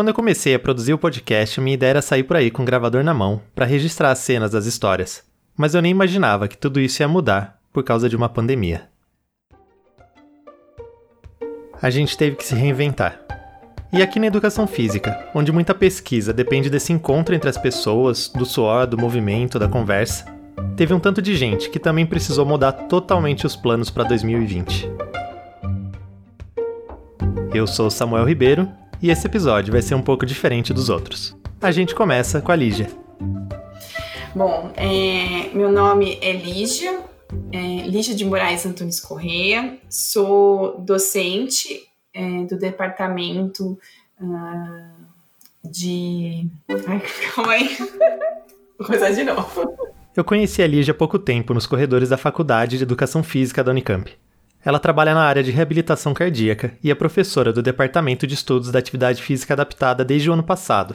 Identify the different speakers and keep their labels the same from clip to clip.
Speaker 1: Quando eu comecei a produzir o podcast, minha ideia era sair por aí com o gravador na mão para registrar as cenas das histórias. Mas eu nem imaginava que tudo isso ia mudar por causa de uma pandemia. A gente teve que se reinventar. E aqui na educação física, onde muita pesquisa depende desse encontro entre as pessoas, do suor, do movimento, da conversa, teve um tanto de gente que também precisou mudar totalmente os planos para 2020. Eu sou Samuel Ribeiro e esse episódio vai ser um pouco diferente dos outros. A gente começa com a Lígia.
Speaker 2: Bom, é, meu nome é Lígia, é, Lígia de Moraes Antunes Correia, sou docente é, do departamento uh, de. Ai, calma aí. Vou começar de novo.
Speaker 1: Eu conheci a Lígia há pouco tempo nos corredores da Faculdade de Educação Física da Unicamp. Ela trabalha na área de reabilitação cardíaca e é professora do Departamento de Estudos da Atividade Física Adaptada desde o ano passado.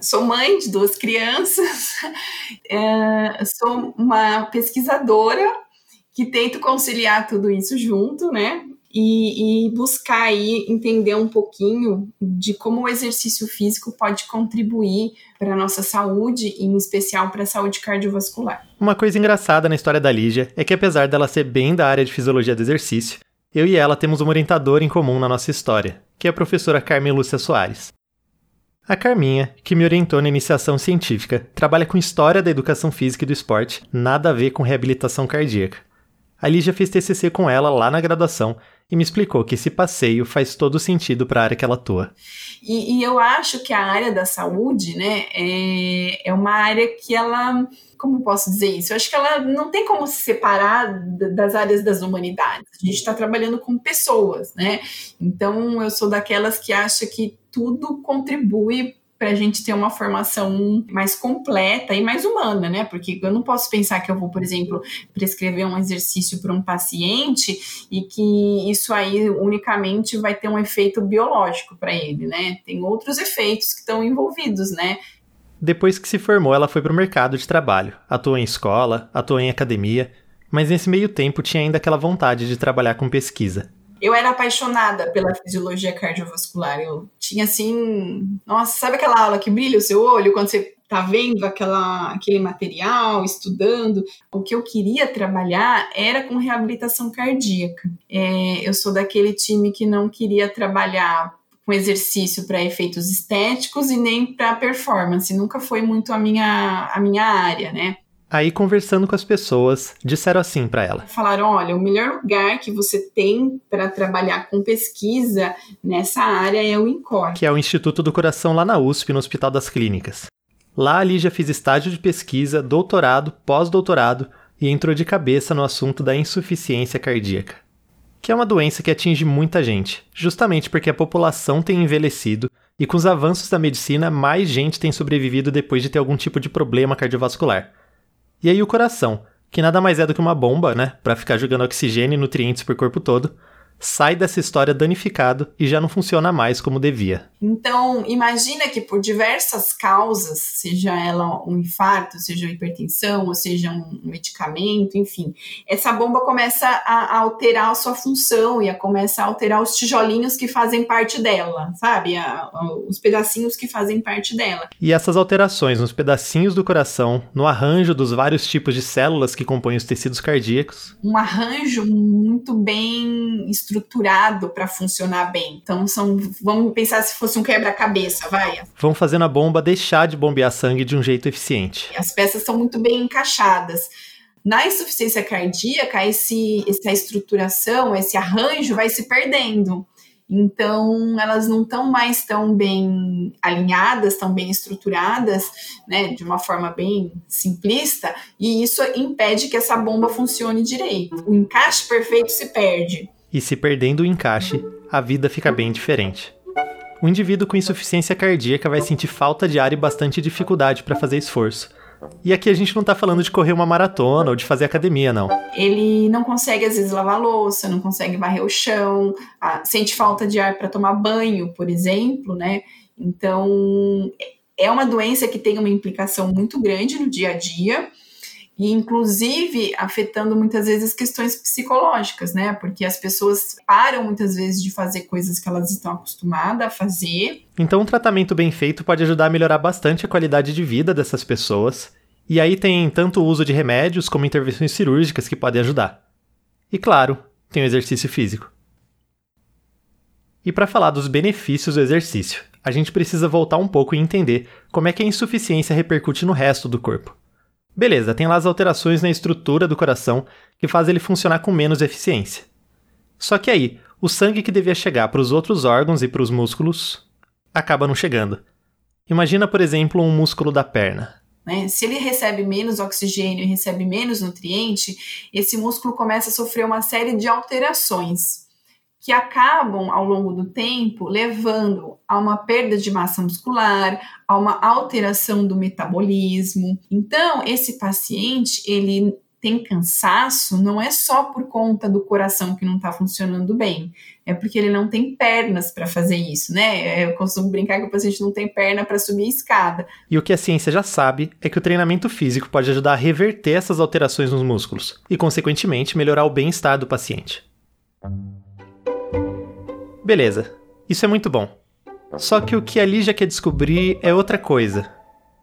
Speaker 2: Sou mãe de duas crianças, é, sou uma pesquisadora que tento conciliar tudo isso junto, né? E, e, buscar aí entender um pouquinho de como o exercício físico pode contribuir para a nossa saúde, em especial para a saúde cardiovascular.
Speaker 1: Uma coisa engraçada na história da Lígia é que apesar dela ser bem da área de fisiologia do exercício, eu e ela temos uma orientadora em comum na nossa história, que é a professora Carmen Lúcia Soares. A Carminha, que me orientou na iniciação científica, trabalha com história da educação física e do esporte, nada a ver com reabilitação cardíaca. A Lígia fez TCC com ela lá na graduação e me explicou que esse passeio faz todo sentido para a área que ela atua.
Speaker 2: E, e, eu acho que a área da saúde, né, é, é uma área que ela como posso dizer isso? Eu acho que ela não tem como se separar das áreas das humanidades. A gente está trabalhando com pessoas, né? Então eu sou daquelas que acha que tudo contribui para a gente ter uma formação mais completa e mais humana, né? Porque eu não posso pensar que eu vou, por exemplo, prescrever um exercício para um paciente e que isso aí unicamente vai ter um efeito biológico para ele, né? Tem outros efeitos que estão envolvidos, né?
Speaker 1: Depois que se formou, ela foi para o mercado de trabalho, atuou em escola, atuou em academia, mas nesse meio tempo tinha ainda aquela vontade de trabalhar com pesquisa.
Speaker 2: Eu era apaixonada pela fisiologia cardiovascular. Eu tinha assim, nossa, sabe aquela aula que brilha o seu olho quando você tá vendo aquela, aquele material, estudando? O que eu queria trabalhar era com reabilitação cardíaca. É, eu sou daquele time que não queria trabalhar com exercício para efeitos estéticos e nem para performance. Nunca foi muito a minha, a minha área, né?
Speaker 1: Aí, conversando com as pessoas, disseram assim para ela:
Speaker 2: Falaram, olha, o melhor lugar que você tem para trabalhar com pesquisa nessa área é o INCOR,
Speaker 1: que é o Instituto do Coração lá na USP, no Hospital das Clínicas. Lá ali já fiz estágio de pesquisa, doutorado, pós-doutorado e entrou de cabeça no assunto da insuficiência cardíaca, que é uma doença que atinge muita gente, justamente porque a população tem envelhecido e com os avanços da medicina, mais gente tem sobrevivido depois de ter algum tipo de problema cardiovascular. E aí o coração, que nada mais é do que uma bomba, né, para ficar jogando oxigênio e nutrientes por corpo todo, sai dessa história danificado e já não funciona mais como devia.
Speaker 2: Então, imagina que por diversas causas, seja ela um infarto, seja uma hipertensão, ou seja um medicamento, enfim, essa bomba começa a, alterar a sua função e a começa a alterar os tijolinhos que fazem parte dela, sabe? A, a, os pedacinhos que fazem parte dela.
Speaker 1: E essas alterações nos pedacinhos do coração, no arranjo dos vários tipos de células que compõem os tecidos cardíacos.
Speaker 2: Um arranjo muito bem estruturado para funcionar bem. Então, são, vamos pensar se fosse um quebra-cabeça, vai.
Speaker 1: Vão fazendo a bomba deixar de bombear sangue de um jeito eficiente.
Speaker 2: As peças são muito bem encaixadas. Na insuficiência cardíaca, esse, essa estruturação, esse arranjo vai se perdendo. Então, elas não estão mais tão bem alinhadas, tão bem estruturadas, né, de uma forma bem simplista, e isso impede que essa bomba funcione direito. O encaixe perfeito se perde.
Speaker 1: E se perdendo o encaixe, a vida fica bem diferente. O indivíduo com insuficiência cardíaca vai sentir falta de ar e bastante dificuldade para fazer esforço. E aqui a gente não está falando de correr uma maratona ou de fazer academia, não.
Speaker 2: Ele não consegue, às vezes, lavar louça, não consegue varrer o chão, sente falta de ar para tomar banho, por exemplo, né? Então, é uma doença que tem uma implicação muito grande no dia a dia e inclusive afetando muitas vezes questões psicológicas, né? Porque as pessoas param muitas vezes de fazer coisas que elas estão acostumadas a fazer.
Speaker 1: Então, um tratamento bem feito pode ajudar a melhorar bastante a qualidade de vida dessas pessoas. E aí tem tanto o uso de remédios como intervenções cirúrgicas que podem ajudar. E claro, tem o exercício físico. E para falar dos benefícios do exercício, a gente precisa voltar um pouco e entender como é que a insuficiência repercute no resto do corpo. Beleza, tem lá as alterações na estrutura do coração que faz ele funcionar com menos eficiência. Só que aí, o sangue que devia chegar para os outros órgãos e para os músculos acaba não chegando. Imagina, por exemplo, um músculo da perna.
Speaker 2: Né? Se ele recebe menos oxigênio e recebe menos nutriente, esse músculo começa a sofrer uma série de alterações que acabam ao longo do tempo levando a uma perda de massa muscular, a uma alteração do metabolismo. Então, esse paciente, ele tem cansaço não é só por conta do coração que não está funcionando bem, é porque ele não tem pernas para fazer isso, né? Eu costumo brincar que o paciente não tem perna para subir a escada.
Speaker 1: E o que a ciência já sabe é que o treinamento físico pode ajudar a reverter essas alterações nos músculos e, consequentemente, melhorar o bem-estar do paciente. Beleza, isso é muito bom. Só que o que a Lígia quer descobrir é outra coisa.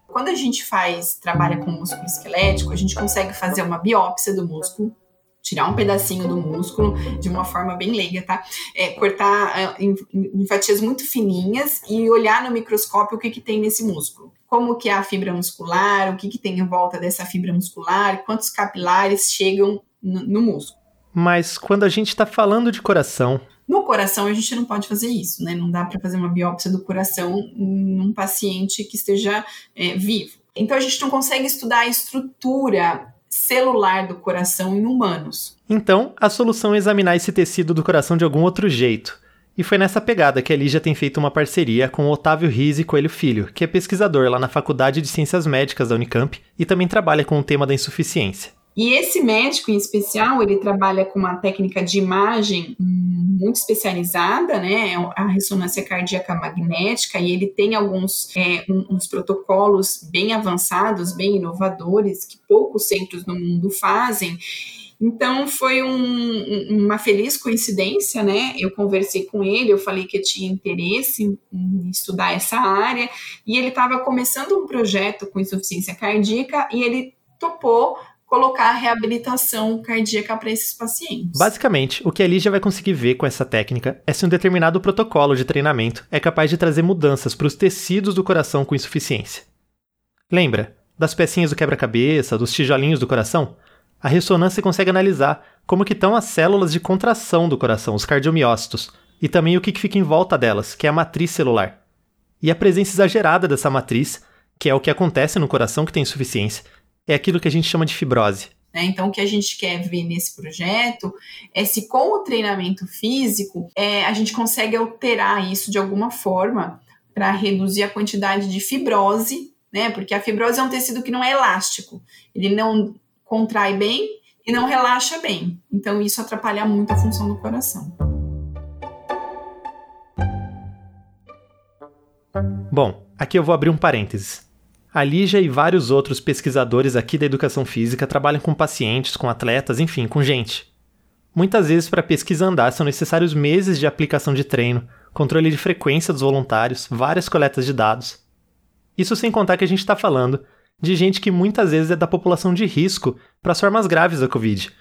Speaker 2: Quando a gente faz, trabalha com músculo esquelético, a gente consegue fazer uma biópsia do músculo, tirar um pedacinho do músculo de uma forma bem leiga, tá? É, cortar é, em, em, fatias muito fininhas e olhar no microscópio o que, que tem nesse músculo. Como que é a fibra muscular, o que, que tem em volta dessa fibra muscular, quantos capilares chegam no, no músculo.
Speaker 1: Mas quando a gente está falando de coração,
Speaker 2: no coração, a gente não pode fazer isso, né? Não dá para fazer uma biópsia do coração num paciente que esteja é, vivo. Então, a gente não consegue estudar a estrutura celular do coração em humanos.
Speaker 1: Então, a solução é examinar esse tecido do coração de algum outro jeito. E foi nessa pegada que a Lígia tem feito uma parceria com o Otávio Rizzi Coelho Filho, que é pesquisador lá na Faculdade de Ciências Médicas da Unicamp e também trabalha com o tema da insuficiência.
Speaker 2: E esse médico em especial, ele trabalha com uma técnica de imagem muito especializada, né? A ressonância cardíaca magnética, e ele tem alguns é, uns protocolos bem avançados, bem inovadores, que poucos centros no mundo fazem. Então foi um, uma feliz coincidência, né? Eu conversei com ele, eu falei que eu tinha interesse em, em estudar essa área, e ele estava começando um projeto com insuficiência cardíaca e ele topou colocar reabilitação cardíaca para esses pacientes.
Speaker 1: Basicamente, o que a Lígia vai conseguir ver com essa técnica é se um determinado protocolo de treinamento é capaz de trazer mudanças para os tecidos do coração com insuficiência. Lembra das pecinhas do quebra-cabeça, dos tijolinhos do coração? A ressonância consegue analisar como que estão as células de contração do coração, os cardiomiócitos, e também o que fica em volta delas, que é a matriz celular. E a presença exagerada dessa matriz, que é o que acontece no coração que tem insuficiência, é aquilo que a gente chama de fibrose.
Speaker 2: Né? Então, o que a gente quer ver nesse projeto é se, com o treinamento físico, é, a gente consegue alterar isso de alguma forma para reduzir a quantidade de fibrose, né? Porque a fibrose é um tecido que não é elástico, ele não contrai bem e não relaxa bem. Então, isso atrapalha muito a função do coração.
Speaker 1: Bom, aqui eu vou abrir um parênteses. A Lígia e vários outros pesquisadores aqui da educação física trabalham com pacientes, com atletas, enfim, com gente. Muitas vezes, para a pesquisa andar, são necessários meses de aplicação de treino, controle de frequência dos voluntários, várias coletas de dados. Isso sem contar que a gente está falando de gente que muitas vezes é da população de risco para as formas graves da Covid.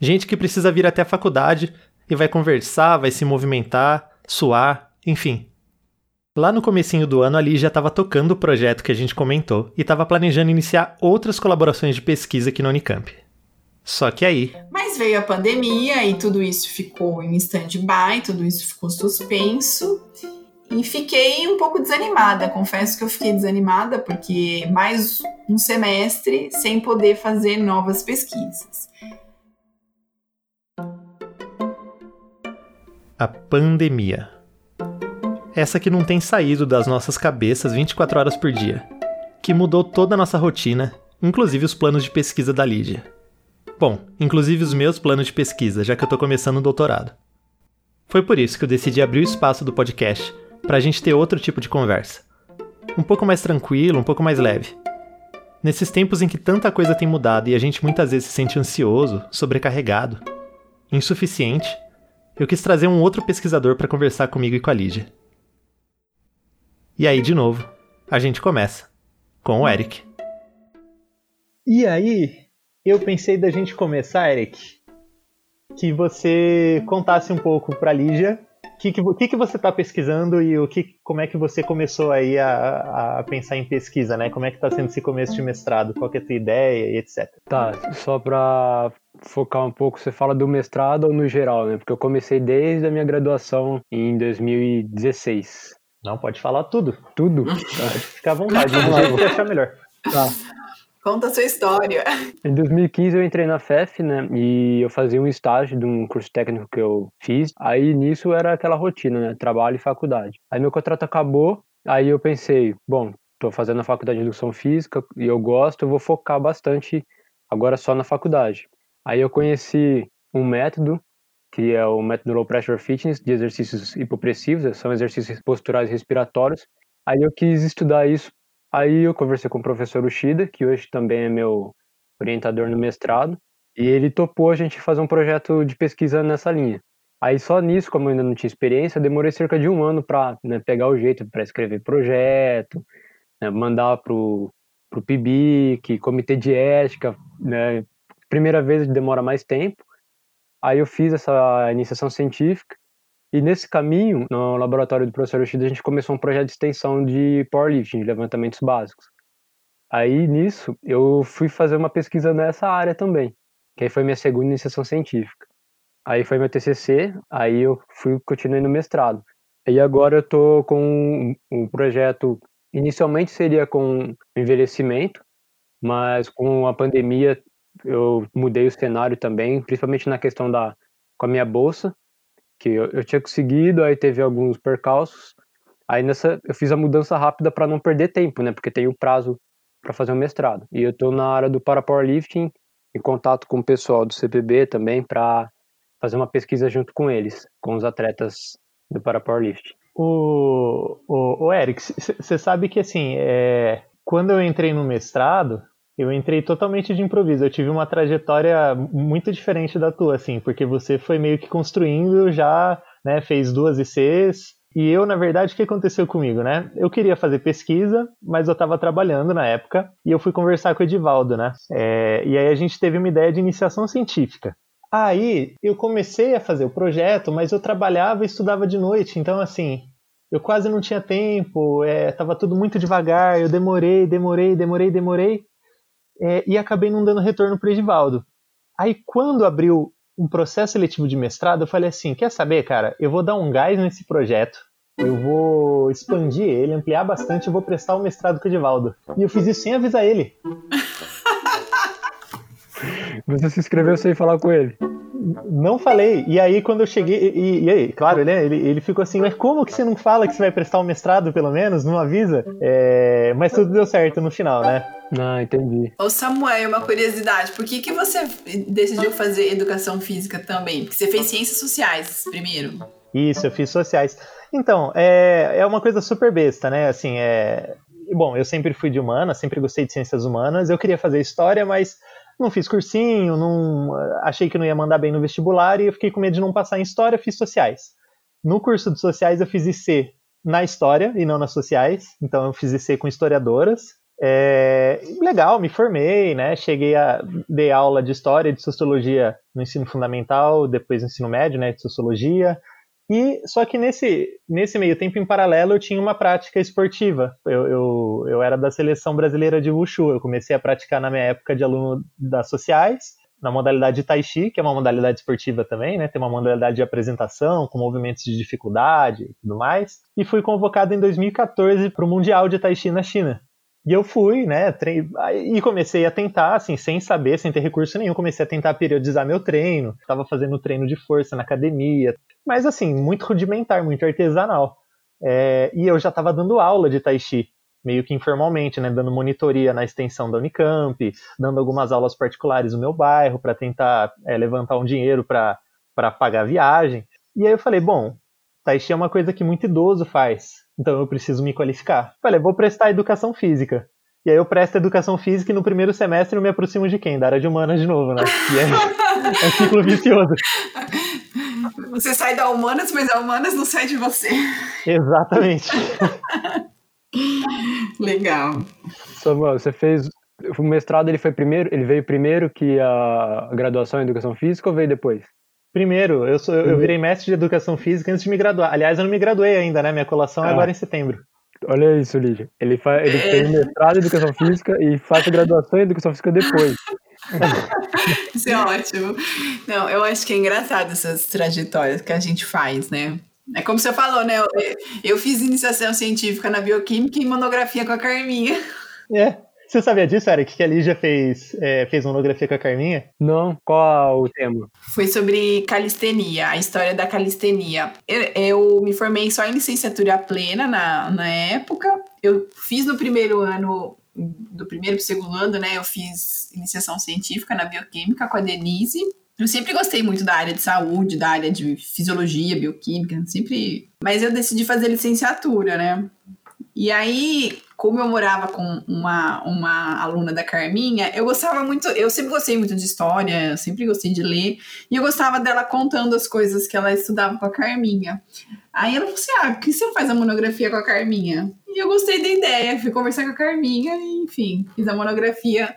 Speaker 1: Gente que precisa vir até a faculdade e vai conversar, vai se movimentar, suar, enfim, Lá no comecinho do ano, ali já estava tocando o projeto que a gente comentou e estava planejando iniciar outras colaborações de pesquisa aqui no Unicamp. Só que aí.
Speaker 2: Mas veio a pandemia e tudo isso ficou em stand-by, tudo isso ficou suspenso. E fiquei um pouco desanimada. Confesso que eu fiquei desanimada porque mais um semestre sem poder fazer novas pesquisas.
Speaker 1: A pandemia essa que não tem saído das nossas cabeças 24 horas por dia, que mudou toda a nossa rotina, inclusive os planos de pesquisa da Lídia. Bom, inclusive os meus planos de pesquisa, já que eu tô começando o doutorado. Foi por isso que eu decidi abrir o espaço do podcast para a gente ter outro tipo de conversa. Um pouco mais tranquilo, um pouco mais leve. Nesses tempos em que tanta coisa tem mudado e a gente muitas vezes se sente ansioso, sobrecarregado, insuficiente, eu quis trazer um outro pesquisador para conversar comigo e com a Lídia. E aí, de novo, a gente começa com o Eric.
Speaker 3: E aí, eu pensei da gente começar, Eric, que você contasse um pouco para a Lígia o que, que, que, você está pesquisando e o que, como é que você começou aí a, a pensar em pesquisa, né? Como é que está sendo esse começo de mestrado? Qual é a tua ideia e etc.
Speaker 4: Tá, só para focar um pouco, você fala do mestrado ou no geral, né? Porque eu comecei desde a minha graduação em 2016.
Speaker 3: Não, pode falar tudo.
Speaker 4: Tudo?
Speaker 3: Pode ficar à vontade, vamos lá, vou achar melhor.
Speaker 2: Tá. Conta a sua história.
Speaker 4: Em 2015 eu entrei na FEF, né? E eu fazia um estágio de um curso técnico que eu fiz. Aí nisso era aquela rotina, né? Trabalho e faculdade. Aí meu contrato acabou. Aí eu pensei, bom, tô fazendo a faculdade de educação física e eu gosto, eu vou focar bastante agora só na faculdade. Aí eu conheci um método que é o método Low Pressure Fitness de exercícios hipopressivos, são exercícios posturais respiratórios. Aí eu quis estudar isso Aí eu conversei com o professor Ushida, que hoje também é meu orientador no mestrado, e ele topou a gente fazer um projeto de pesquisa nessa linha. Aí só nisso, como eu ainda não tinha experiência, demorei cerca de um ano para né, pegar o jeito para escrever projeto, né, mandar pro pro PIBIC, comitê de ética, né, primeira vez demora mais tempo. Aí eu fiz essa iniciação científica e nesse caminho, no laboratório do professor Yoshida, a gente começou um projeto de extensão de powerlifting, de levantamentos básicos. Aí nisso, eu fui fazer uma pesquisa nessa área também, que aí foi minha segunda iniciação científica. Aí foi meu TCC, aí eu fui continuei no mestrado. E agora eu tô com um projeto, inicialmente seria com envelhecimento, mas com a pandemia eu mudei o cenário também, principalmente na questão da com a minha bolsa, que eu, eu tinha conseguido, aí teve alguns percalços. Aí nessa eu fiz a mudança rápida para não perder tempo, né? Porque tem o prazo para fazer o mestrado. E eu estou na área do para powerlifting, em contato com o pessoal do CPB também para fazer uma pesquisa junto com eles, com os atletas do para powerlifting.
Speaker 3: O, o, o Eric, você sabe que assim, é, quando eu entrei no mestrado, eu entrei totalmente de improviso. Eu tive uma trajetória muito diferente da tua, assim, porque você foi meio que construindo já, né? Fez duas ICs. E eu, na verdade, o que aconteceu comigo, né? Eu queria fazer pesquisa, mas eu estava trabalhando na época e eu fui conversar com o Edivaldo, né? É, e aí a gente teve uma ideia de iniciação científica. Aí eu comecei a fazer o projeto, mas eu trabalhava e estudava de noite, então assim, eu quase não tinha tempo, é, tava tudo muito devagar, eu demorei, demorei, demorei, demorei é, e acabei não dando retorno para o Edivaldo. Aí, quando abriu um processo seletivo de mestrado, eu falei assim: quer saber, cara? Eu vou dar um gás nesse projeto, eu vou expandir ele, ampliar bastante, eu vou prestar o mestrado com o Edivaldo. E eu fiz isso sem avisar ele.
Speaker 4: Você se inscreveu sem falar com ele?
Speaker 3: Não falei. E aí, quando eu cheguei. E, e aí, claro, ele, ele, ele ficou assim: Mas como que você não fala que você vai prestar um mestrado, pelo menos? Não avisa? É, mas tudo deu certo no final, né?
Speaker 4: Ah, entendi.
Speaker 2: Ô Samuel, uma curiosidade, por que, que você decidiu fazer educação física também? Porque você fez ciências sociais primeiro.
Speaker 3: Isso, eu fiz sociais. Então, é, é uma coisa super besta, né? Assim, é. Bom, eu sempre fui de humanas, sempre gostei de ciências humanas. Eu queria fazer história, mas não fiz cursinho, não achei que não ia mandar bem no vestibular e eu fiquei com medo de não passar em história, fiz sociais. No curso de sociais eu fiz IC na história e não nas sociais, então eu fiz IC com historiadoras. É, legal, me formei, né? Cheguei a dar aula de história e de sociologia no ensino fundamental, depois no ensino médio, né? De sociologia. E só que nesse, nesse meio tempo, em paralelo, eu tinha uma prática esportiva. Eu, eu, eu era da seleção brasileira de Wushu. Eu comecei a praticar na minha época de aluno das sociais, na modalidade de Tai Chi, que é uma modalidade esportiva também, né? Tem uma modalidade de apresentação, com movimentos de dificuldade e tudo mais. E fui convocado em 2014 para o Mundial de Tai Chi na China. E eu fui, né, trein... e comecei a tentar, assim, sem saber, sem ter recurso nenhum, comecei a tentar periodizar meu treino. Estava fazendo treino de força na academia, mas assim, muito rudimentar, muito artesanal. É... e eu já estava dando aula de Tai Chi, meio que informalmente, né, dando monitoria na extensão da Unicamp, dando algumas aulas particulares no meu bairro para tentar é, levantar um dinheiro para pagar a viagem. E aí eu falei, bom, Tai Chi é uma coisa que muito idoso faz, então eu preciso me qualificar. Falei, vou prestar educação física. E aí eu presto educação física e no primeiro semestre eu me aproximo de quem? Da área de humanas de novo, né? E é, é ciclo vicioso.
Speaker 2: Você sai da humanas, mas a humanas não sai de você.
Speaker 3: Exatamente.
Speaker 2: Legal.
Speaker 4: Samuel, você fez o mestrado, ele foi primeiro, ele veio primeiro que a graduação em educação física ou veio depois?
Speaker 3: Primeiro, eu, sou, eu virei mestre de educação física antes de me graduar. Aliás, eu não me graduei ainda, né? Minha colação é ah. é agora em setembro.
Speaker 4: Olha isso, Lídia. Ele, faz, ele é. tem mestrado em educação física e faz a graduação em educação física depois.
Speaker 2: Isso é ótimo. Não, eu acho que é engraçado essas trajetórias que a gente faz, né? É como você falou, né? Eu, eu fiz iniciação científica na bioquímica e monografia com a Carminha.
Speaker 3: É. Você sabia disso, Eric, que a Lígia fez, é, fez monografia com a Carminha?
Speaker 4: Não. Qual o tema?
Speaker 2: Foi sobre calistenia, a história da calistenia. Eu, eu me formei só em licenciatura plena na, na época. Eu fiz no primeiro ano do primeiro para o segundo ano, né, eu fiz iniciação científica na bioquímica com a Denise. Eu sempre gostei muito da área de saúde, da área de fisiologia, bioquímica, sempre. Mas eu decidi fazer licenciatura, né? E aí, como eu morava com uma, uma aluna da Carminha, eu gostava muito, eu sempre gostei muito de história, eu sempre gostei de ler, e eu gostava dela contando as coisas que ela estudava com a Carminha. Aí ela falou assim: ah, por que você não faz a monografia com a Carminha? E eu gostei da ideia, fui conversar com a Carminha e, enfim, fiz a monografia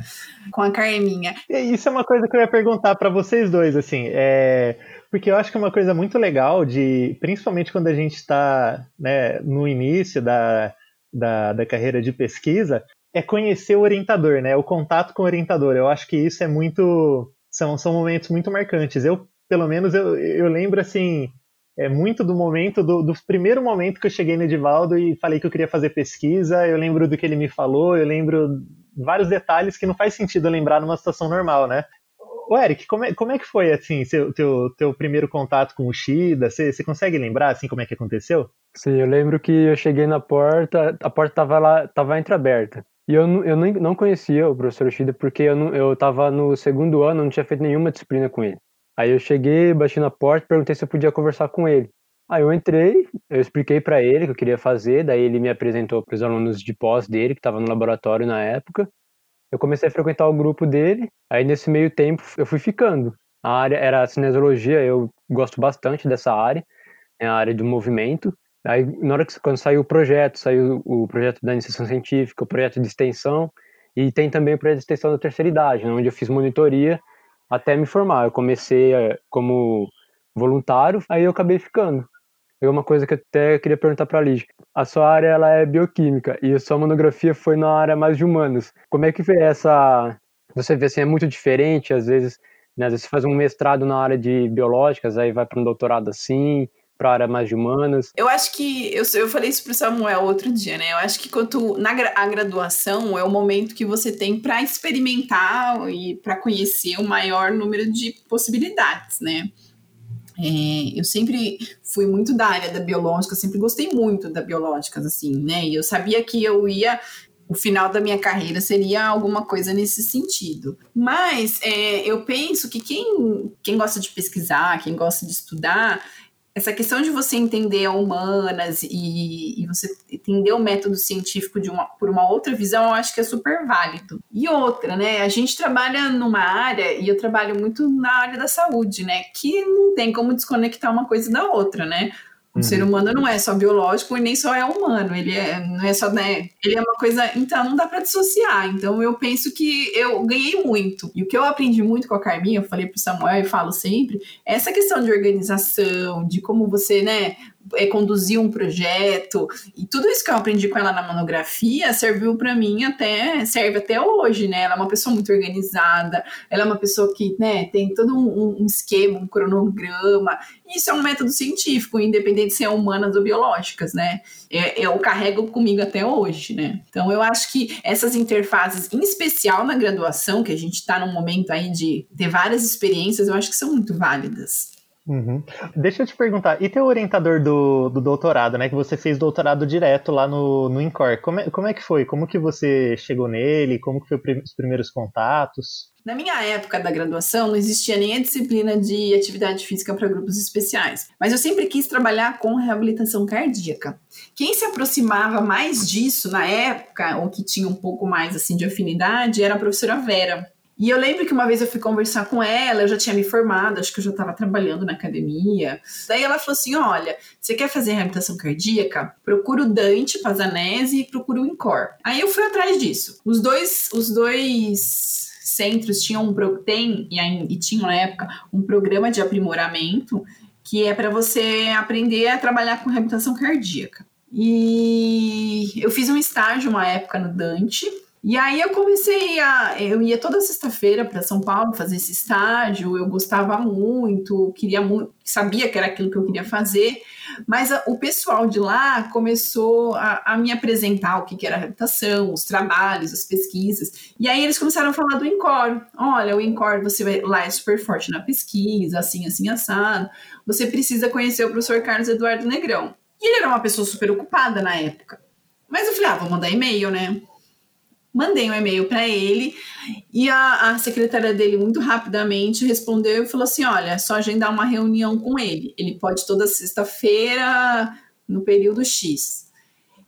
Speaker 2: com a Carminha.
Speaker 3: Isso é uma coisa que eu ia perguntar para vocês dois, assim, é porque eu acho que é uma coisa muito legal de, principalmente quando a gente está né, no início da, da, da carreira de pesquisa é conhecer o orientador, né? O contato com o orientador. Eu acho que isso é muito. São, são momentos muito marcantes. Eu, pelo menos, eu, eu lembro assim. É muito do momento, do, do primeiro momento que eu cheguei no Edivaldo e falei que eu queria fazer pesquisa. Eu lembro do que ele me falou, eu lembro vários detalhes que não faz sentido lembrar numa situação normal, né? Ô, Eric, como é, como é que foi, assim, seu, teu, teu primeiro contato com o Shida? Você, consegue lembrar, assim, como é que aconteceu?
Speaker 4: Sim, eu lembro que eu cheguei na porta, a porta tava lá, tava entreaberta. E eu, eu nem, não conhecia o professor Shida porque eu, não, eu tava no segundo ano, não tinha feito nenhuma disciplina com ele. Aí eu cheguei, bati na porta, perguntei se eu podia conversar com ele. Aí eu entrei, eu expliquei para ele o que eu queria fazer, daí ele me apresentou para os alunos de pós dele, que estavam no laboratório na época. Eu comecei a frequentar o grupo dele, aí nesse meio tempo eu fui ficando. A área era a cinesiologia, eu gosto bastante dessa área, é a área do movimento. Aí, na hora que quando saiu o projeto, saiu o projeto da iniciação científica, o projeto de extensão, e tem também o projeto de extensão da terceira idade, né, onde eu fiz monitoria até me formar. Eu comecei eh, como voluntário, aí eu acabei ficando. É uma coisa que eu até queria perguntar para a Lígia. A sua área ela é bioquímica e a sua monografia foi na área mais de humanos. Como é que foi essa... Você vê assim, é muito diferente, às vezes, né, às vezes você faz um mestrado na área de biológicas, aí vai para um doutorado assim, para a área mais de humanas?
Speaker 2: Eu acho que eu, eu falei isso para o Samuel outro dia, né? Eu acho que quanto na a graduação é o momento que você tem para experimentar e para conhecer o maior número de possibilidades, né? É, eu sempre fui muito da área da biológica, sempre gostei muito da biológicas, assim, né? E eu sabia que eu ia. O final da minha carreira seria alguma coisa nesse sentido. Mas é, eu penso que quem, quem gosta de pesquisar, quem gosta de estudar, essa questão de você entender humanas e, e, você entender o método científico de uma, por uma outra visão, eu acho que é super válido. E outra, né? A gente trabalha numa área, e eu trabalho muito na área da saúde, né? Que não tem como desconectar uma coisa da outra, né? O uhum. ser humano não é só biológico e nem só é humano, ele é, não é só, né? Ele é uma coisa, então não dá para dissociar. Então eu penso que eu ganhei muito. E o que eu aprendi muito com a Carminha, eu falei pro Samuel e falo sempre, essa questão de organização, de como você, né, conduzir um projeto e tudo isso que eu aprendi com ela na monografia serviu para mim até serve até hoje, né? Ela é uma pessoa muito organizada, ela é uma pessoa que, né, tem todo um, um esquema, um cronograma. Isso é um método científico, independente se é humanas ou biológicas, né? É, eu carrego comigo até hoje, né? Então eu acho que essas interfaces, em especial na graduação, que a gente está num momento aí de ter várias experiências, eu acho que são muito válidas.
Speaker 3: Uhum. Deixa eu te perguntar, e teu orientador do, do doutorado, né? Que você fez doutorado direto lá no, no INCOR, como é, como é que foi? Como que você chegou nele? Como que foi os primeiros contatos?
Speaker 2: Na minha época da graduação, não existia nem a disciplina de atividade física para grupos especiais, mas eu sempre quis trabalhar com reabilitação cardíaca. Quem se aproximava mais disso na época, ou que tinha um pouco mais assim de afinidade, era a professora Vera. E eu lembro que uma vez eu fui conversar com ela, eu já tinha me formado, acho que eu já estava trabalhando na academia. Daí ela falou assim: olha, você quer fazer reabilitação cardíaca? Procura o Dante Pazanese e procura o INCOR. Aí eu fui atrás disso. Os dois, os dois centros tinham um tem e, e tinham na época um programa de aprimoramento que é para você aprender a trabalhar com reabilitação cardíaca. E eu fiz um estágio uma época no Dante e aí eu comecei a. Eu ia toda sexta-feira para São Paulo fazer esse estágio, eu gostava muito, queria muito, sabia que era aquilo que eu queria fazer, mas a, o pessoal de lá começou a, a, me apresentar o que, que era a reabilitação, os trabalhos, as pesquisas. E aí eles começaram a falar do INCOR. Olha, o INCOR você vai, lá é super forte na pesquisa, assim, assim, assado. Você precisa conhecer o professor Carlos Eduardo Negrão. E ele era uma pessoa super ocupada na época. Mas eu falei, ah, vou mandar e-mail, né? Mandei um e-mail para ele e a, a, secretária dele muito rapidamente respondeu e falou assim: olha, é só agendar uma reunião com ele. Ele pode toda sexta-feira no período X.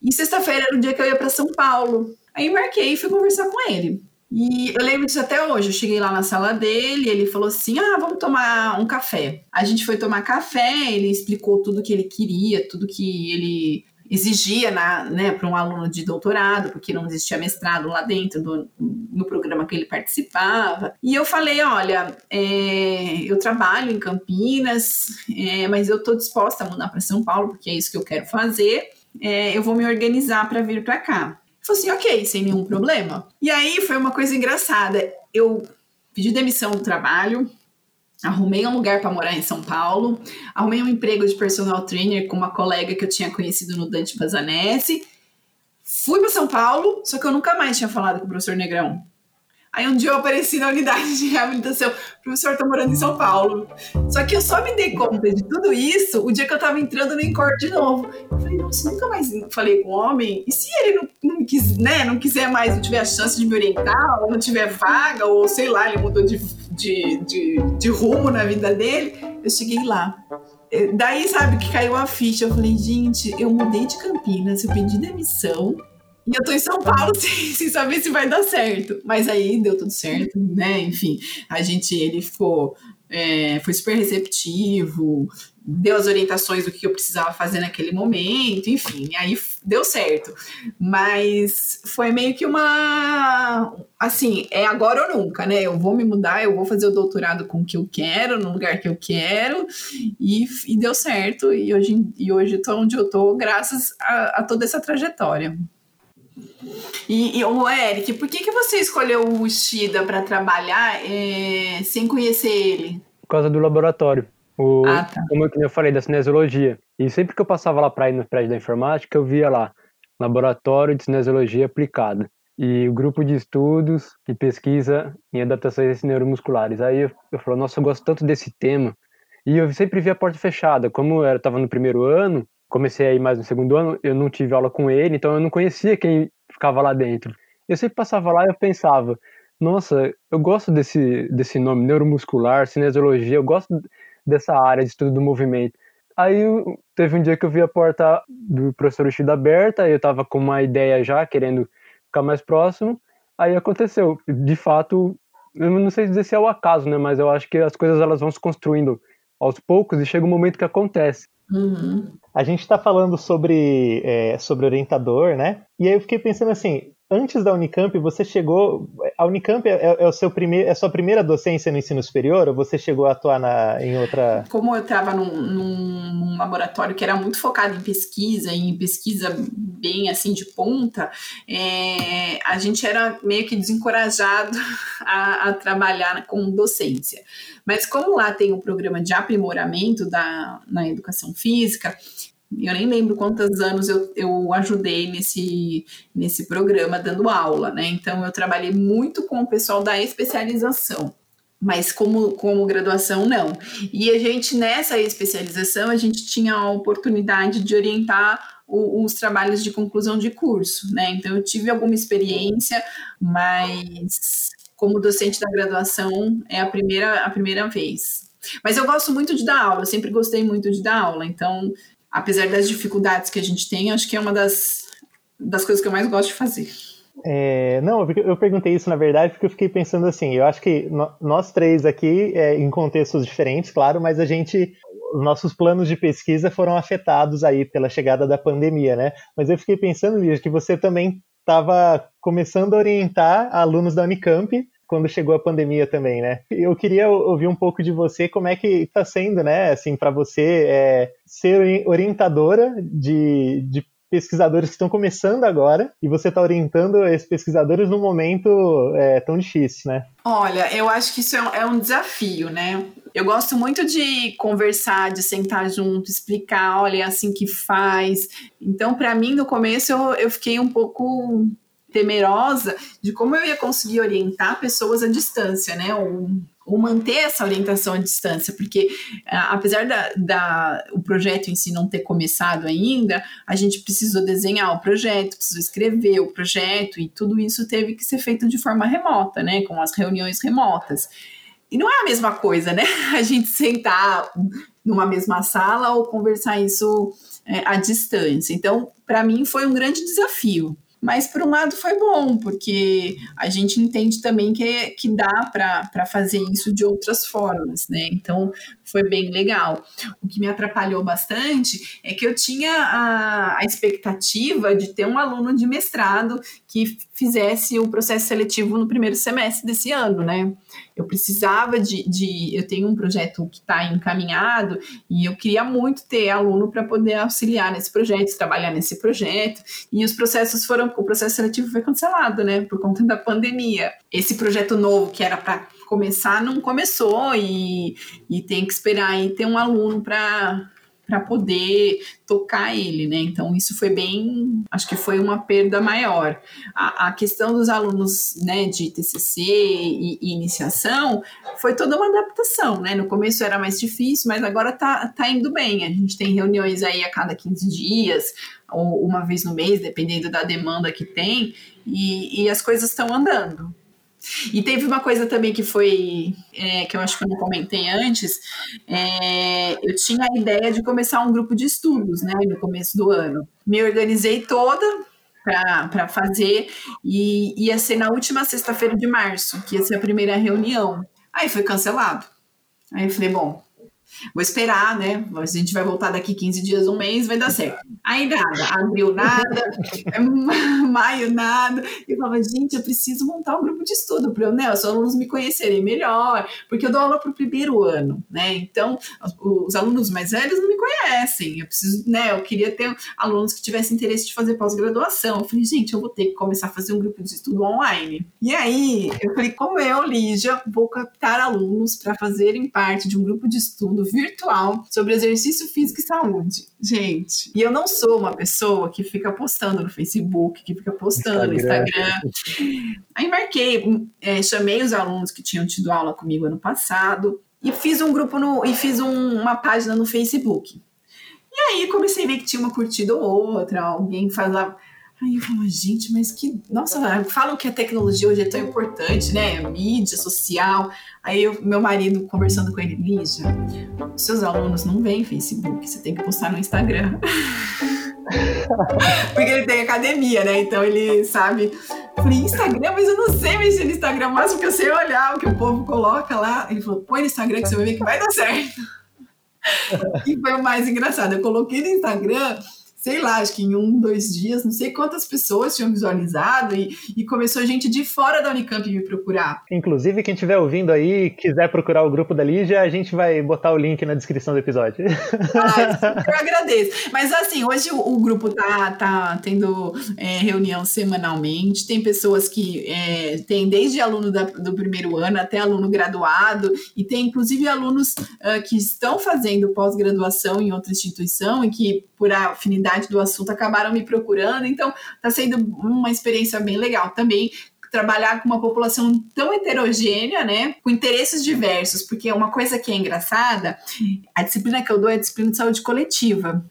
Speaker 2: E sexta-feira era o dia que eu ia para São Paulo. Aí marquei e fui conversar com ele. E eu lembro disso até hoje. Eu cheguei lá na sala dele, ele falou assim: Ah, vamos tomar um café. A gente foi tomar café, ele explicou tudo que ele queria, tudo que ele exigia né, para um aluno de doutorado, porque não existia mestrado lá dentro do, no programa que ele participava. E eu falei: olha, é, eu trabalho em Campinas, é, mas eu estou disposta a mudar para São Paulo, porque é isso que eu quero fazer. É, eu vou me organizar para vir para cá. Ele falou assim: ok, sem nenhum problema. E aí foi uma coisa engraçada. Eu pedi demissão do trabalho, Arrumei um lugar para morar em São Paulo, arrumei um emprego de personal trainer com uma colega que eu tinha conhecido no Dante Pazanese. Fui para São Paulo, só que eu nunca mais tinha falado com o professor Negrão. Aí um dia eu apareci na unidade de reabilitação, o professor tá morando em São Paulo. Só que eu só me dei conta de tudo isso o dia que eu tava entrando no Incor de novo. Eu falei, nossa, nunca mais falei com o homem. E se ele não, não, quis, né, não quiser mais, não tiver a chance de me orientar, ou não tiver vaga, ou sei lá, ele mudou de, de, de, de rumo na vida dele, eu cheguei lá. Daí, sabe, que caiu a ficha. Eu falei, gente, eu mudei de Campinas, eu pedi demissão e eu tô em São Paulo sem, sem, saber se vai dar certo. Mas aí deu tudo certo, né? Enfim, a gente, ele ficou, é, foi super receptivo, deu as orientações do que eu precisava fazer naquele momento, enfim, aí deu certo. Mas foi meio que uma. Assim, é agora ou nunca, né? Eu vou me mudar, eu vou fazer o doutorado com o que eu quero, no lugar que eu quero, e, e deu certo. E hoje, e hoje eu tô onde eu tô, graças a, a toda essa trajetória. E, e o Eric, por que, que você escolheu o Shida para trabalhar é, sem conhecer ele?
Speaker 4: Por causa do laboratório. O, ah, tá. Como eu falei, da cinesiologia. E sempre que eu passava lá para ir no prédio da informática, eu via lá, laboratório de cinesiologia aplicada. E o grupo de estudos e pesquisa em adaptações neuromusculares. Aí eu, eu falo, nossa, eu gosto tanto desse tema. E eu sempre via a porta fechada. Como eu estava no primeiro ano, comecei aí mais no segundo ano, eu não tive aula com ele, então eu não conhecia quem ficava lá dentro. Eu sempre passava lá e eu pensava, nossa, eu gosto desse, desse nome, neuromuscular, cinesiologia, eu gosto dessa área de estudo do movimento. Aí teve um dia que eu vi a porta do professor Ushida aberta, eu estava com uma ideia já, querendo ficar mais próximo, aí aconteceu. De fato, eu não sei dizer se é o acaso, né, mas eu acho que as coisas elas vão se construindo aos poucos e chega um momento que acontece.
Speaker 3: Uhum. A gente está falando sobre, é, sobre orientador, né? E aí eu fiquei pensando assim, antes da Unicamp, você chegou. A Unicamp é, é, o seu primeir, é a sua primeira docência no ensino superior ou você chegou a atuar na, em outra.
Speaker 2: Como eu estava num, num, laboratório que era muito focado em pesquisa, em pesquisa bem assim de ponta, é, a gente era meio que desencorajado a, a trabalhar com docência. Mas como lá tem um programa de aprimoramento da, na educação física, eu nem lembro quantos anos eu, eu ajudei nesse, nesse programa dando aula, né? Então eu trabalhei muito com o pessoal da especialização. mas como, como graduação, não. E a gente, nessa especialização, a gente tinha a oportunidade de orientar o, os trabalhos de conclusão de curso, né? Então, eu tive alguma experiência, mas como docente da graduação é a primeira, a primeira vez. Mas eu gosto muito de dar aula, sempre gostei muito de dar aula, então, apesar das dificuldades que a gente tem, acho que é uma das, das coisas que eu mais gosto de fazer.
Speaker 3: É, não, eu perguntei isso na verdade porque eu fiquei pensando assim. Eu acho que nós três aqui, é, em contextos diferentes, claro, mas a gente, nossos planos de pesquisa foram afetados aí pela chegada da pandemia, né? Mas eu fiquei pensando, Lígia, que você também estava começando a orientar alunos da Unicamp quando chegou a pandemia também, né? Eu queria ouvir um pouco de você, como é que está sendo, né, assim, para você é, ser orientadora de, de pesquisadores que estão começando agora e você está orientando esses pesquisadores num momento é, tão difícil, né?
Speaker 2: Olha, eu acho que isso é um, é um desafio, né? Eu gosto muito de conversar, de sentar junto, explicar, olha, é assim que faz. Então, para mim, no começo, eu, eu fiquei um pouco temerosa de como eu ia conseguir orientar pessoas à distância, né? Ou ou manter essa orientação à distância, porque apesar da, da, o projeto em si não ter começado ainda, a gente precisou desenhar o projeto, precisou escrever o projeto e tudo isso teve que ser feito de forma remota, né, com as reuniões remotas. E não é a mesma coisa, né? A gente sentar numa mesma sala ou conversar isso é, à distância. Então, para mim foi um grande desafio. Mas, por um lado, foi bom, porque a gente entende também que, que dá para fazer isso de outras formas, né? Então, foi bem legal. O que me atrapalhou bastante é que eu tinha a, a expectativa de ter um aluno de mestrado que fizesse o processo seletivo no primeiro semestre desse ano, né? Eu precisava de. de eu tenho um projeto que está encaminhado e eu queria muito ter aluno para poder auxiliar nesse projeto, trabalhar nesse projeto. E os processos foram. O processo seletivo foi cancelado, né? Por conta da pandemia. Esse projeto novo que era para começar não começou e, e tem que esperar aí ter um aluno para para poder tocar ele, né? Então isso foi bem, acho que foi uma perda maior. A, a questão dos alunos, né, de TCC e, e, iniciação foi toda uma adaptação, né? No começo era mais difícil, mas agora tá, tá indo bem. A gente tem reuniões aí a cada 15 dias ou uma vez no mês, dependendo da demanda que tem, e, e as coisas estão andando. E teve uma coisa também que foi, é, que eu acho que eu não comentei antes, é, eu tinha a ideia de começar um grupo de estudos, né, no começo do ano. Me organizei toda para fazer e ia ser na última sexta-feira de março, que ia ser a primeira reunião. Aí foi cancelado. Aí eu falei, bom, Vou esperar, né? A gente vai voltar daqui 15 dias, um mês, vai dar certo. Aí nada, abril nada, maio nada. E eu falava, gente, eu preciso montar um grupo de estudo para né, os alunos me conhecerem melhor, porque eu dou aula para o primeiro ano, né? Então, os alunos mais velhos não me conhecem. Eu preciso, né? Eu queria ter alunos que tivessem interesse de fazer pós-graduação. Eu falei, gente, eu vou ter que começar a fazer um grupo de estudo online. E aí, eu falei, como eu, Lígia, vou captar alunos para fazerem parte de um grupo de estudo virtual sobre exercício físico e saúde. Gente, e eu não sou uma pessoa que fica postando no Facebook, que fica postando Instagram. no Instagram. Aí marquei, é, chamei os alunos que tinham tido aula comigo ano passado e fiz um grupo no, e fiz um, uma página no Facebook. E aí comecei a ver que tinha uma curtida ou outra, alguém falava Aí eu falo, gente, mas que. Nossa, falam que a tecnologia hoje é tão importante, né? Mídia social. Aí eu, meu marido conversando com ele, Lígia, seus alunos não veem Facebook, você tem que postar no Instagram. Porque ele tem academia, né? Então ele sabe. Falei, Instagram, mas eu não sei mexer no Instagram, mas porque eu sei olhar o que o povo coloca lá. Ele falou, põe no Instagram que você vai ver que vai dar certo. e foi o mais engraçado. Eu coloquei no Instagram sei lá, acho que em um, dois dias, não sei quantas pessoas tinham visualizado e, e começou gente de fora da Unicamp me procurar.
Speaker 3: Inclusive, quem estiver ouvindo aí, quiser procurar o grupo da Lígia, a gente vai botar o link na descrição do episódio.
Speaker 2: Ah, eu agradeço. Mas assim, hoje o, o grupo tá, tá tendo é, reunião semanalmente, tem pessoas que é, tem desde aluno da, do primeiro ano até aluno graduado, e tem inclusive alunos uh, que estão fazendo pós-graduação em outra instituição e que, por afinidade do assunto acabaram me procurando, então está sendo uma experiência bem legal. Também trabalhar com uma população tão heterogênea, né, com interesses diversos, porque uma coisa que é engraçada, a disciplina que eu dou é a disciplina de saúde coletiva.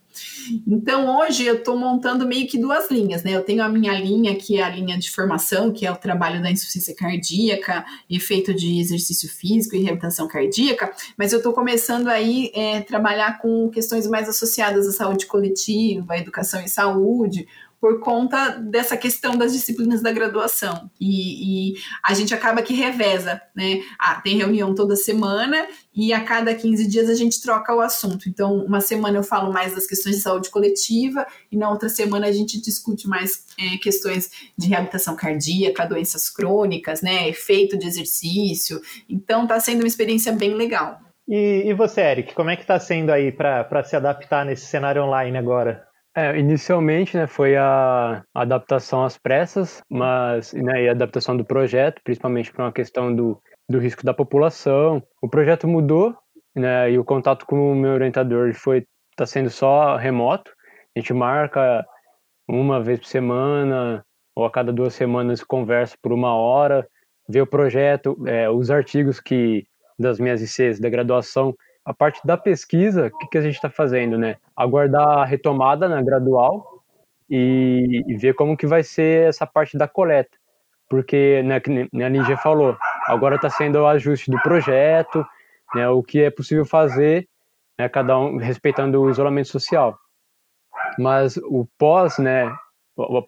Speaker 2: Então, hoje eu estou montando meio que duas linhas, né? Eu tenho a minha linha, que é a linha de formação, que é o trabalho da insuficiência cardíaca, efeito de exercício físico e reabilitação cardíaca, mas eu estou começando aí é, trabalhar com questões mais associadas à saúde coletiva, à educação e saúde, por conta dessa questão das disciplinas da graduação. E, e, a gente acaba que reveza, né? Ah, tem reunião toda semana e a cada 15 dias a gente troca o assunto. Então, uma semana eu falo mais das questões de saúde coletiva e na outra semana a gente discute mais é, questões de reabilitação cardíaca, doenças crônicas, né? Efeito de exercício. Então, está sendo uma experiência bem legal.
Speaker 3: E, e você, Eric, como é que está sendo aí para se adaptar nesse cenário online agora?
Speaker 4: É, inicialmente, né, foi a adaptação às pressas, mas né, e a adaptação do projeto, principalmente para uma questão do, do risco da população. O projeto mudou, né, e o contato com o meu orientador foi está sendo só remoto. A gente marca uma vez por semana ou a cada duas semanas conversa por uma hora, vê o projeto, é, os artigos que das minhas ICs da graduação a parte da pesquisa, o que, que a gente está fazendo, né? Aguardar a retomada né, gradual e, e, ver como que vai ser essa parte da coleta. Porque, né, que a Ninja falou, agora está sendo o ajuste do projeto, né, o que é possível fazer, né, cada um respeitando o isolamento social. Mas o pós, né,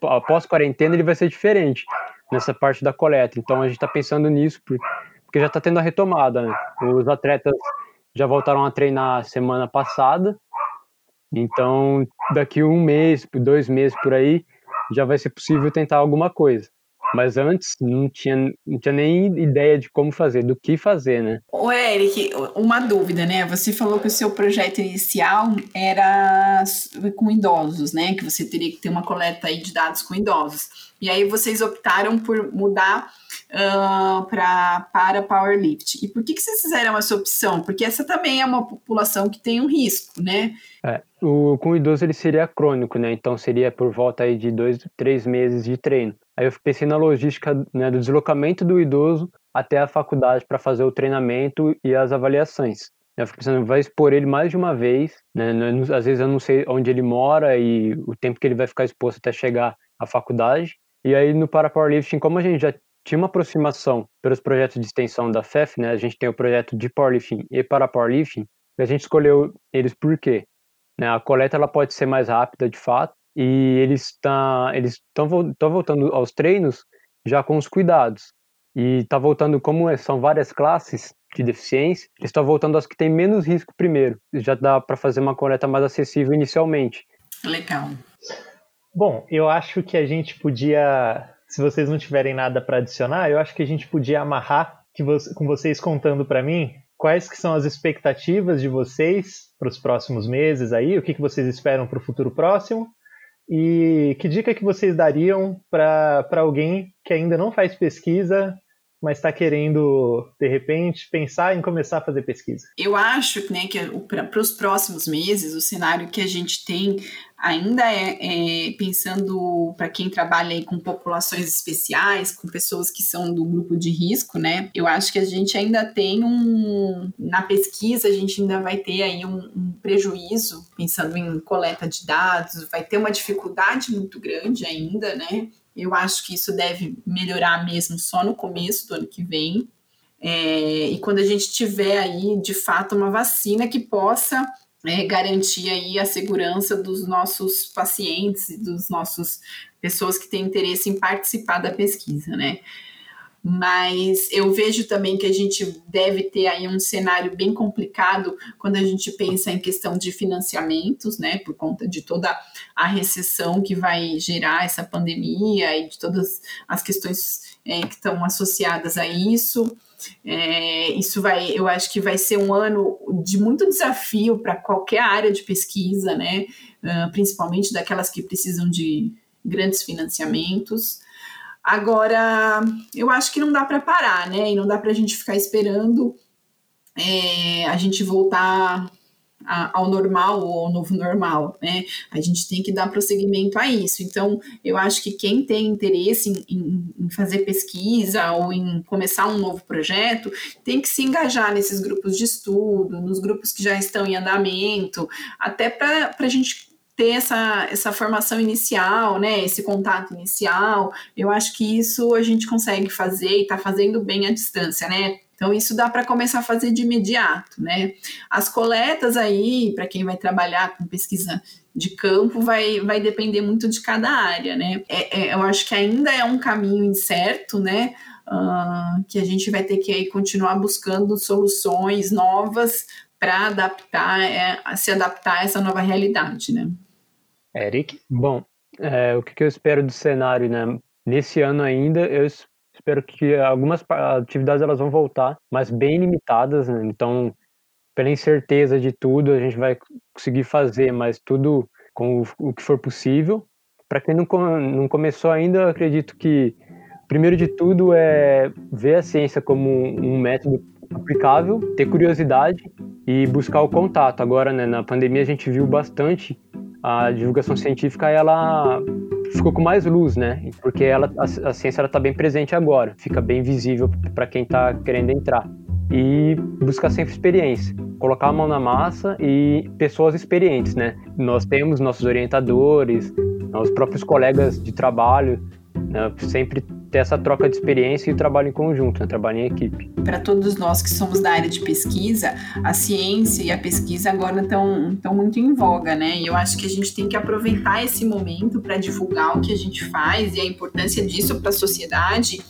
Speaker 4: após quarentena, ele vai ser diferente nessa parte da coleta. Então a gente está pensando nisso porque já está tendo a retomada. Né? Os atletas já voltaram a treinar semana passada. Então, daqui um mês, dois meses por aí, já vai ser possível tentar alguma coisa. Mas antes não tinha, não tinha nem ideia de como fazer, do que fazer, né?
Speaker 2: Ô, Eric, uma dúvida, né? Você falou que o seu projeto inicial era com idosos, né? Que você teria que ter uma coleta aí de dados com idosos. E aí vocês optaram por mudar uh, pra, para powerlift. E por que, que vocês fizeram essa opção? Porque essa também é uma população que tem um risco, né?
Speaker 4: É, o, com o idoso ele seria crônico, né? Então seria por volta aí de dois, três meses de treino. Aí eu pensei na logística né, do deslocamento do idoso até a faculdade para fazer o treinamento e as avaliações. Eu fico pensando, vai expor ele mais de uma vez, né? Às vezes eu não sei onde ele mora e o tempo que ele vai ficar exposto até chegar à faculdade. E aí no para powerlifting, como a gente já tinha uma aproximação pelos projetos de extensão da FEF, né? A gente tem o projeto de powerlifting e para powerlifting. E a gente escolheu eles por quê? Né? A coleta ela pode ser mais rápida, de fato, e eles estão eles estão voltando aos treinos já com os cuidados. E está voltando, como é, são várias classes de deficiência, eles estão voltando às que têm menos risco primeiro. Já dá para fazer uma coleta mais acessível inicialmente.
Speaker 2: Legal.
Speaker 3: Bom, eu acho que a gente podia se vocês não tiverem nada para adicionar, eu acho que a gente podia amarrar você, com vocês contando para mim quais que são as expectativas de vocês para os próximos meses aí, o que, que vocês esperam para o futuro próximo e que dica que vocês dariam para alguém que ainda não faz pesquisa, mas está querendo, de repente, pensar em começar a fazer pesquisa?
Speaker 2: Eu acho né, que para os próximos meses, o cenário que a gente tem ainda é, é pensando para quem trabalha com populações especiais, com pessoas que são do grupo de risco, né? Eu acho que a gente ainda tem um. Na pesquisa, a gente ainda vai ter aí um, um prejuízo, pensando em coleta de dados, vai ter uma dificuldade muito grande ainda, né? Eu acho que isso deve melhorar mesmo só no começo do ano que vem. É, e quando a gente tiver aí, de fato, uma vacina que possa é, garantir aí a segurança dos nossos pacientes e dos nossos pessoas que têm interesse em participar da pesquisa, né? Mas eu vejo também que a gente deve ter aí um cenário bem complicado quando a gente pensa em questão de financiamentos, né? Por conta de toda a recessão que vai gerar essa pandemia e de todas as questões é, que estão associadas a isso. É, isso vai, eu acho que vai ser um ano de muito desafio para qualquer área de pesquisa, né? Uh, principalmente daquelas que precisam de grandes financiamentos. Agora, eu acho que não dá para parar, né? E não dá para a gente ficar esperando é, a gente voltar ao normal ou ao novo normal, né? A gente tem que dar prosseguimento a isso. Então, eu acho que quem tem interesse em, em, em, fazer pesquisa ou em começar um novo projeto tem que se engajar nesses grupos de estudo, nos grupos que já estão em andamento, até para a gente ter essa, essa formação inicial, né, esse contato inicial, eu acho que isso a gente consegue fazer e está fazendo bem à distância, né? Então, isso dá para começar a fazer de imediato, né? As coletas aí, para quem vai trabalhar com pesquisa de campo, vai, vai depender muito de cada área, né? É, é, eu acho que ainda é um caminho incerto, né? Uh, que a gente vai ter que aí continuar buscando soluções novas para adaptar, é, se adaptar a essa nova realidade, né?
Speaker 4: Eric? Bom, é, o que eu espero do cenário, né? Nesse ano ainda, eu espero que algumas atividades elas vão voltar, mas bem limitadas, né? Então, pela incerteza de tudo, a gente vai conseguir fazer, mas tudo com o, que for possível. Para quem não, não começou ainda, acredito que primeiro de tudo é ver a ciência como um método aplicável, ter curiosidade e buscar o contato. Agora, né, na pandemia a gente viu bastante a divulgação científica ela ficou com mais luz, né? Porque ela, a, a ciência está bem presente agora, fica bem visível para quem está querendo entrar. E buscar sempre experiência, colocar a mão na massa e pessoas experientes, né? Nós temos nossos orientadores, os próprios colegas de trabalho, né? sempre ter essa troca de experiência e trabalho em conjunto, né? trabalho em equipe.
Speaker 2: Para todos nós que somos da área de pesquisa, a ciência e a pesquisa agora estão tão muito em voga, né? E eu acho que a gente tem que aproveitar esse momento para divulgar o que a gente faz e a importância disso para a sociedade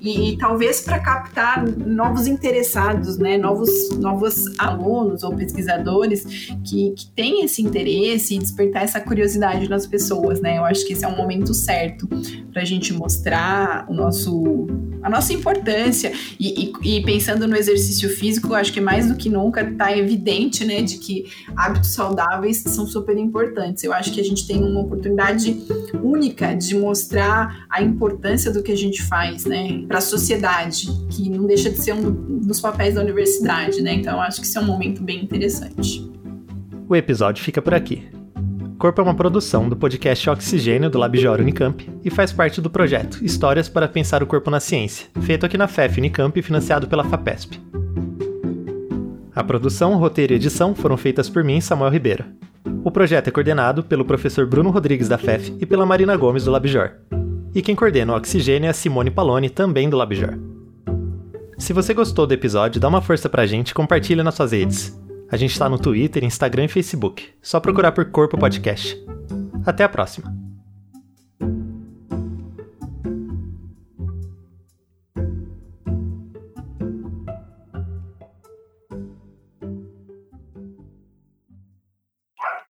Speaker 2: e, e talvez para captar novos interessados, né, novos, novos alunos ou pesquisadores que, que têm esse interesse e despertar essa curiosidade nas pessoas, né? Eu acho que esse é um momento certo para a gente mostrar o nosso, a nossa importância e, e, e, pensando no exercício físico, acho que mais do que nunca está evidente, né, de que hábitos saudáveis são super importantes. Eu acho que a gente tem uma oportunidade única de mostrar a importância do que a gente faz, né? para a sociedade, que não deixa de ser um dos papéis da universidade, né? Então acho que isso é um momento bem interessante.
Speaker 1: O episódio fica por aqui. Corpo é uma produção do podcast Oxigênio do Labjor Unicamp e faz parte do projeto Histórias para Pensar o Corpo na Ciência, feito aqui na FEF Unicamp e financiado pela FAPESP. A produção, roteiro e edição foram feitas por mim, Samuel Ribeiro. O projeto é coordenado pelo professor Bruno Rodrigues da FEF e pela Marina Gomes do Labjor. E quem coordena o Oxigênio é Simone Paloni, também do LabJor. Se você gostou do episódio, dá uma força pra gente e compartilha nas suas redes. A gente tá no Twitter, Instagram e Facebook. Só procurar por Corpo Podcast. Até a próxima!